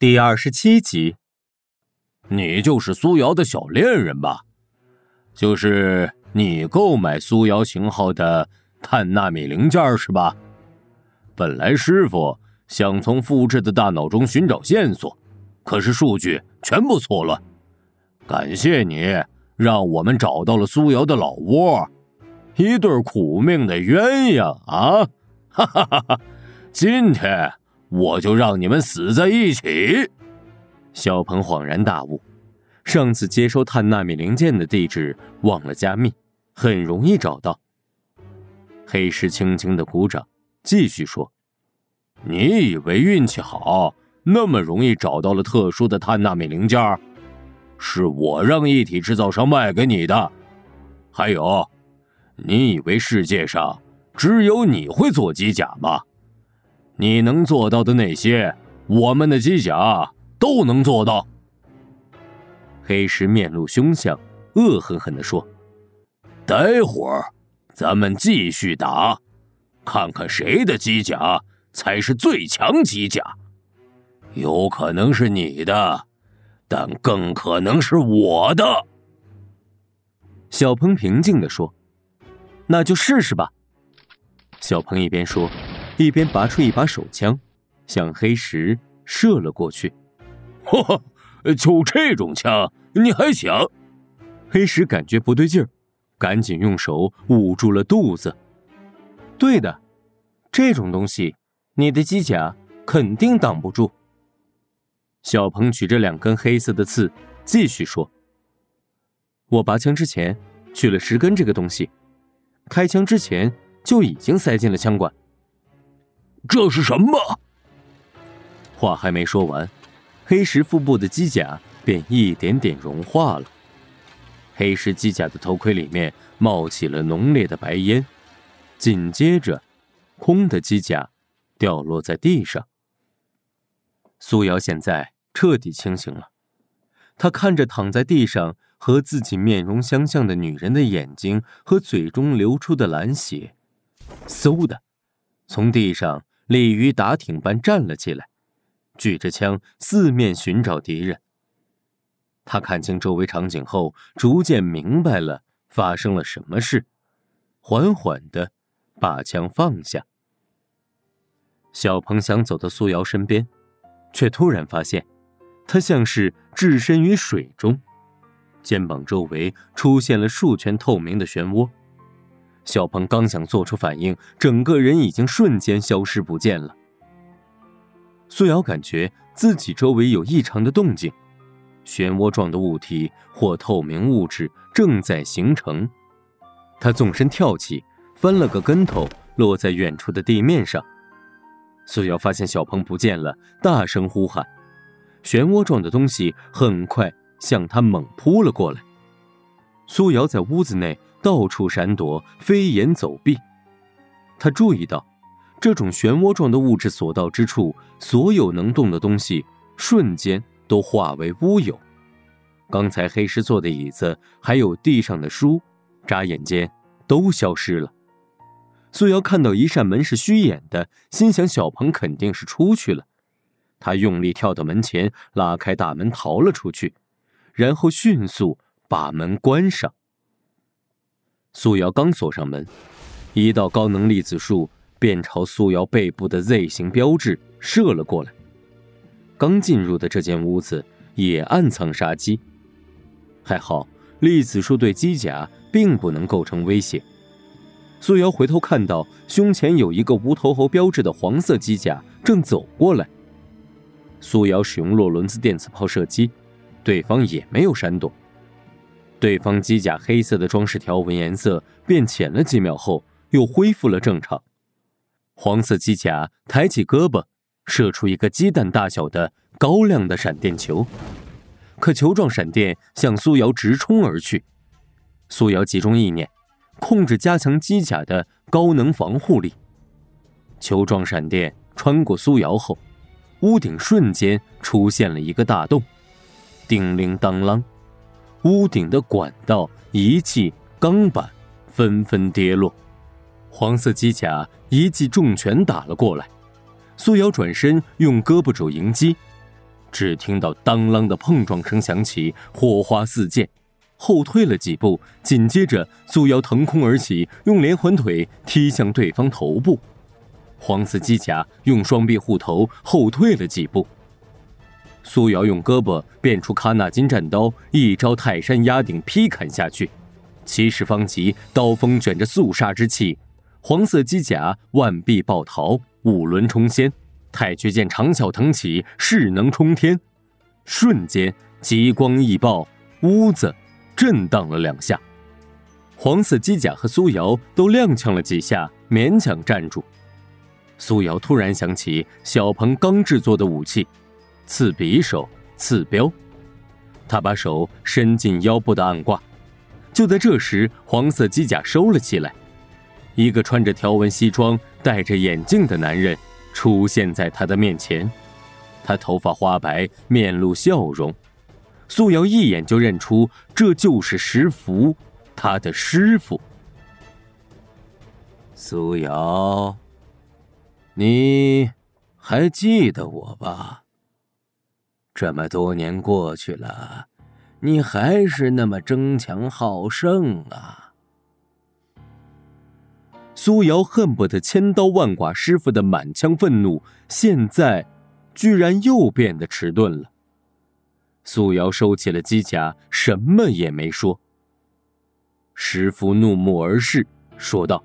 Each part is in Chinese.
第二十七集，你就是苏瑶的小恋人吧？就是你购买苏瑶型号的碳纳米零件是吧？本来师傅想从复制的大脑中寻找线索，可是数据全部错乱。感谢你让我们找到了苏瑶的老窝，一对苦命的鸳鸯啊！哈哈哈哈！今天。我就让你们死在一起！小鹏恍然大悟，上次接收碳纳米零件的地址忘了加密，很容易找到。黑石轻轻的鼓掌，继续说：“你以为运气好，那么容易找到了特殊的碳纳米零件？是我让一体制造商卖给你的。还有，你以为世界上只有你会做机甲吗？”你能做到的那些，我们的机甲都能做到。黑石面露凶相，恶狠狠地说：“待会儿咱们继续打，看看谁的机甲才是最强机甲。有可能是你的，但更可能是我的。”小鹏平静地说：“那就试试吧。”小鹏一边说。一边拔出一把手枪，向黑石射了过去。哈哈，就这种枪你还想？黑石感觉不对劲儿，赶紧用手捂住了肚子。对的，这种东西你的机甲肯定挡不住。小鹏举着两根黑色的刺，继续说：“我拔枪之前取了十根这个东西，开枪之前就已经塞进了枪管。”这是什么？话还没说完，黑石腹部的机甲便一点点融化了。黑石机甲的头盔里面冒起了浓烈的白烟，紧接着，空的机甲掉落在地上。苏瑶现在彻底清醒了，她看着躺在地上和自己面容相像的女人的眼睛和嘴中流出的蓝血，嗖的，从地上。鲤鱼打挺般站了起来，举着枪四面寻找敌人。他看清周围场景后，逐渐明白了发生了什么事，缓缓的把枪放下。小鹏想走到苏瑶身边，却突然发现，他像是置身于水中，肩膀周围出现了数圈透明的漩涡。小鹏刚想做出反应，整个人已经瞬间消失不见了。苏瑶感觉自己周围有异常的动静，漩涡状的物体或透明物质正在形成。他纵身跳起，翻了个跟头，落在远处的地面上。苏瑶发现小鹏不见了，大声呼喊。漩涡状的东西很快向他猛扑了过来。苏瑶在屋子内。到处闪躲，飞檐走壁。他注意到，这种漩涡状的物质所到之处，所有能动的东西瞬间都化为乌有。刚才黑石坐的椅子，还有地上的书，眨眼间都消失了。苏瑶看到一扇门是虚掩的，心想小鹏肯定是出去了。他用力跳到门前，拉开大门逃了出去，然后迅速把门关上。苏瑶刚锁上门，一道高能粒子束便朝苏瑶背部的 Z 型标志射了过来。刚进入的这间屋子也暗藏杀机，还好粒子束对机甲并不能构成威胁。苏瑶回头看到胸前有一个无头猴标志的黄色机甲正走过来。苏瑶使用洛伦兹电磁炮射击，对方也没有闪躲。对方机甲黑色的装饰条纹颜色变浅了几秒后，又恢复了正常。黄色机甲抬起胳膊，射出一个鸡蛋大小的高亮的闪电球，可球状闪电向苏瑶直冲而去。苏瑶集中意念，控制加强机甲的高能防护力。球状闪电穿过苏瑶后，屋顶瞬间出现了一个大洞，叮铃当啷。屋顶的管道、仪器、钢板纷纷跌落，黄色机甲一记重拳打了过来。苏瑶转身用胳膊肘迎击，只听到当啷的碰撞声响起，火花四溅，后退了几步，紧接着苏瑶腾空而起，用连环腿踢向对方头部。黄色机甲用双臂护头，后退了几步。苏瑶用胳膊变出喀纳金战刀，一招泰山压顶劈砍下去，七十方级刀锋卷着肃杀之气。黄色机甲万臂爆逃，五轮冲仙。太绝剑长啸腾起，势能冲天。瞬间，极光易爆，屋子震荡了两下。黄色机甲和苏瑶都踉跄了几下，勉强站住。苏瑶突然想起小鹏刚制作的武器——刺匕首、刺镖，他把手伸进腰部的暗挂。就在这时，黄色机甲收了起来，一个穿着条纹西装、戴着眼镜的男人。出现在他的面前，他头发花白，面露笑容。苏瑶一眼就认出这就是石福，他的师傅。苏瑶，你还记得我吧？这么多年过去了，你还是那么争强好胜啊！苏瑶恨不得千刀万剐师傅的满腔愤怒，现在居然又变得迟钝了。苏瑶收起了机甲，什么也没说。师傅怒目而视，说道：“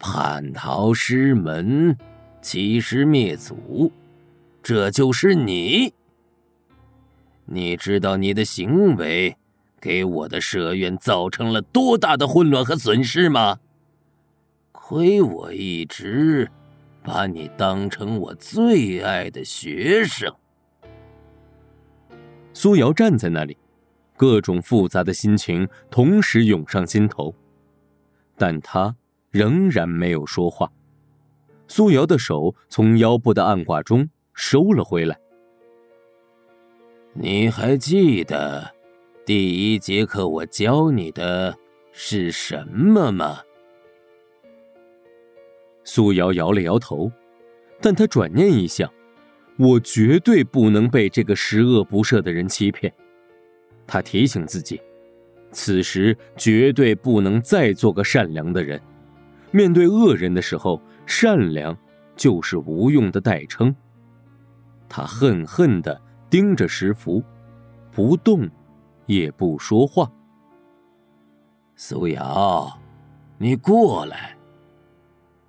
叛逃师门，欺师灭祖，这就是你。你知道你的行为给我的舍院造成了多大的混乱和损失吗？”亏我一直把你当成我最爱的学生。苏瑶站在那里，各种复杂的心情同时涌上心头，但他仍然没有说话。苏瑶的手从腰部的暗挂中收了回来。你还记得第一节课我教你的是什么吗？苏瑶摇了摇头，但他转念一想，我绝对不能被这个十恶不赦的人欺骗。他提醒自己，此时绝对不能再做个善良的人。面对恶人的时候，善良就是无用的代称。他恨恨地盯着石符，不动，也不说话。苏瑶，你过来。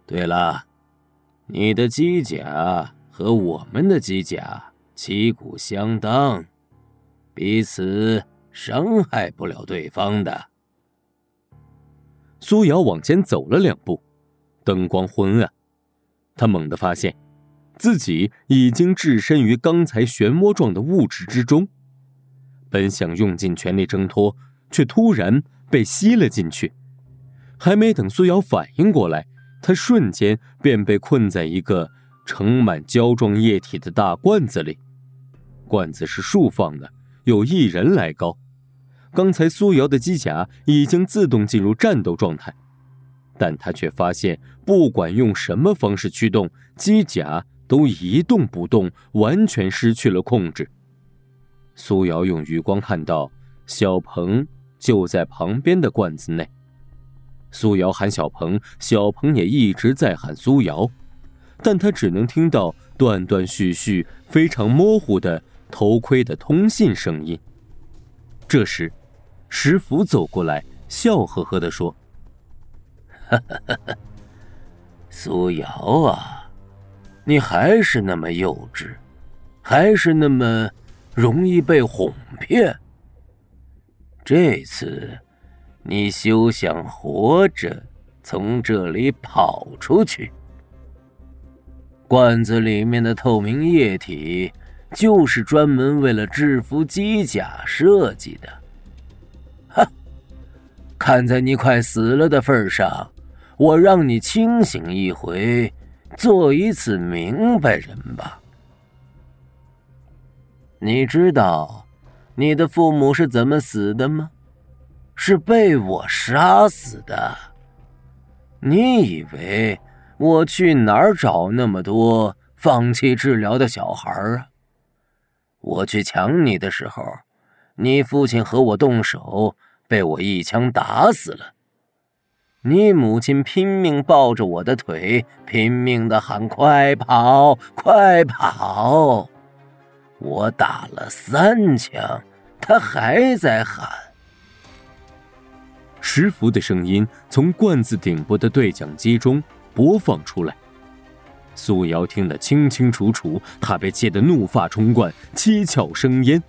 对了，你的机甲和我们的机甲旗鼓相当，彼此伤害不了对方的。苏瑶往前走了两步，灯光昏暗，他猛地发现，自己已经置身于刚才漩涡状的物质之中，本想用尽全力挣脱，却突然被吸了进去。还没等苏瑶反应过来。他瞬间便被困在一个盛满胶状液体的大罐子里，罐子是竖放的，有一人来高。刚才苏瑶的机甲已经自动进入战斗状态，但他却发现，不管用什么方式驱动，机甲都一动不动，完全失去了控制。苏瑶用余光看到，小鹏就在旁边的罐子内。苏瑶喊小鹏，小鹏也一直在喊苏瑶，但他只能听到断断续续、非常模糊的头盔的通信声音。这时，石福走过来，笑呵呵地说：“哈哈哈哈，苏瑶啊，你还是那么幼稚，还是那么容易被哄骗。这次。”你休想活着从这里跑出去！罐子里面的透明液体就是专门为了制服机甲设计的。哈！看在你快死了的份上，我让你清醒一回，做一次明白人吧。你知道你的父母是怎么死的吗？是被我杀死的。你以为我去哪儿找那么多放弃治疗的小孩啊？我去抢你的时候，你父亲和我动手，被我一枪打死了。你母亲拼命抱着我的腿，拼命的喊：“快跑，快跑！”我打了三枪，他还在喊。石符的声音从罐子顶部的对讲机中播放出来。苏瑶听得清清楚楚，他被气得怒发冲冠，七窍生烟。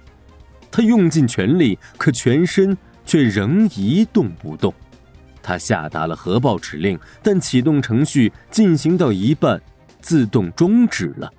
他用尽全力，可全身却仍一动不动。他下达了核爆指令，但启动程序进行到一半，自动终止了。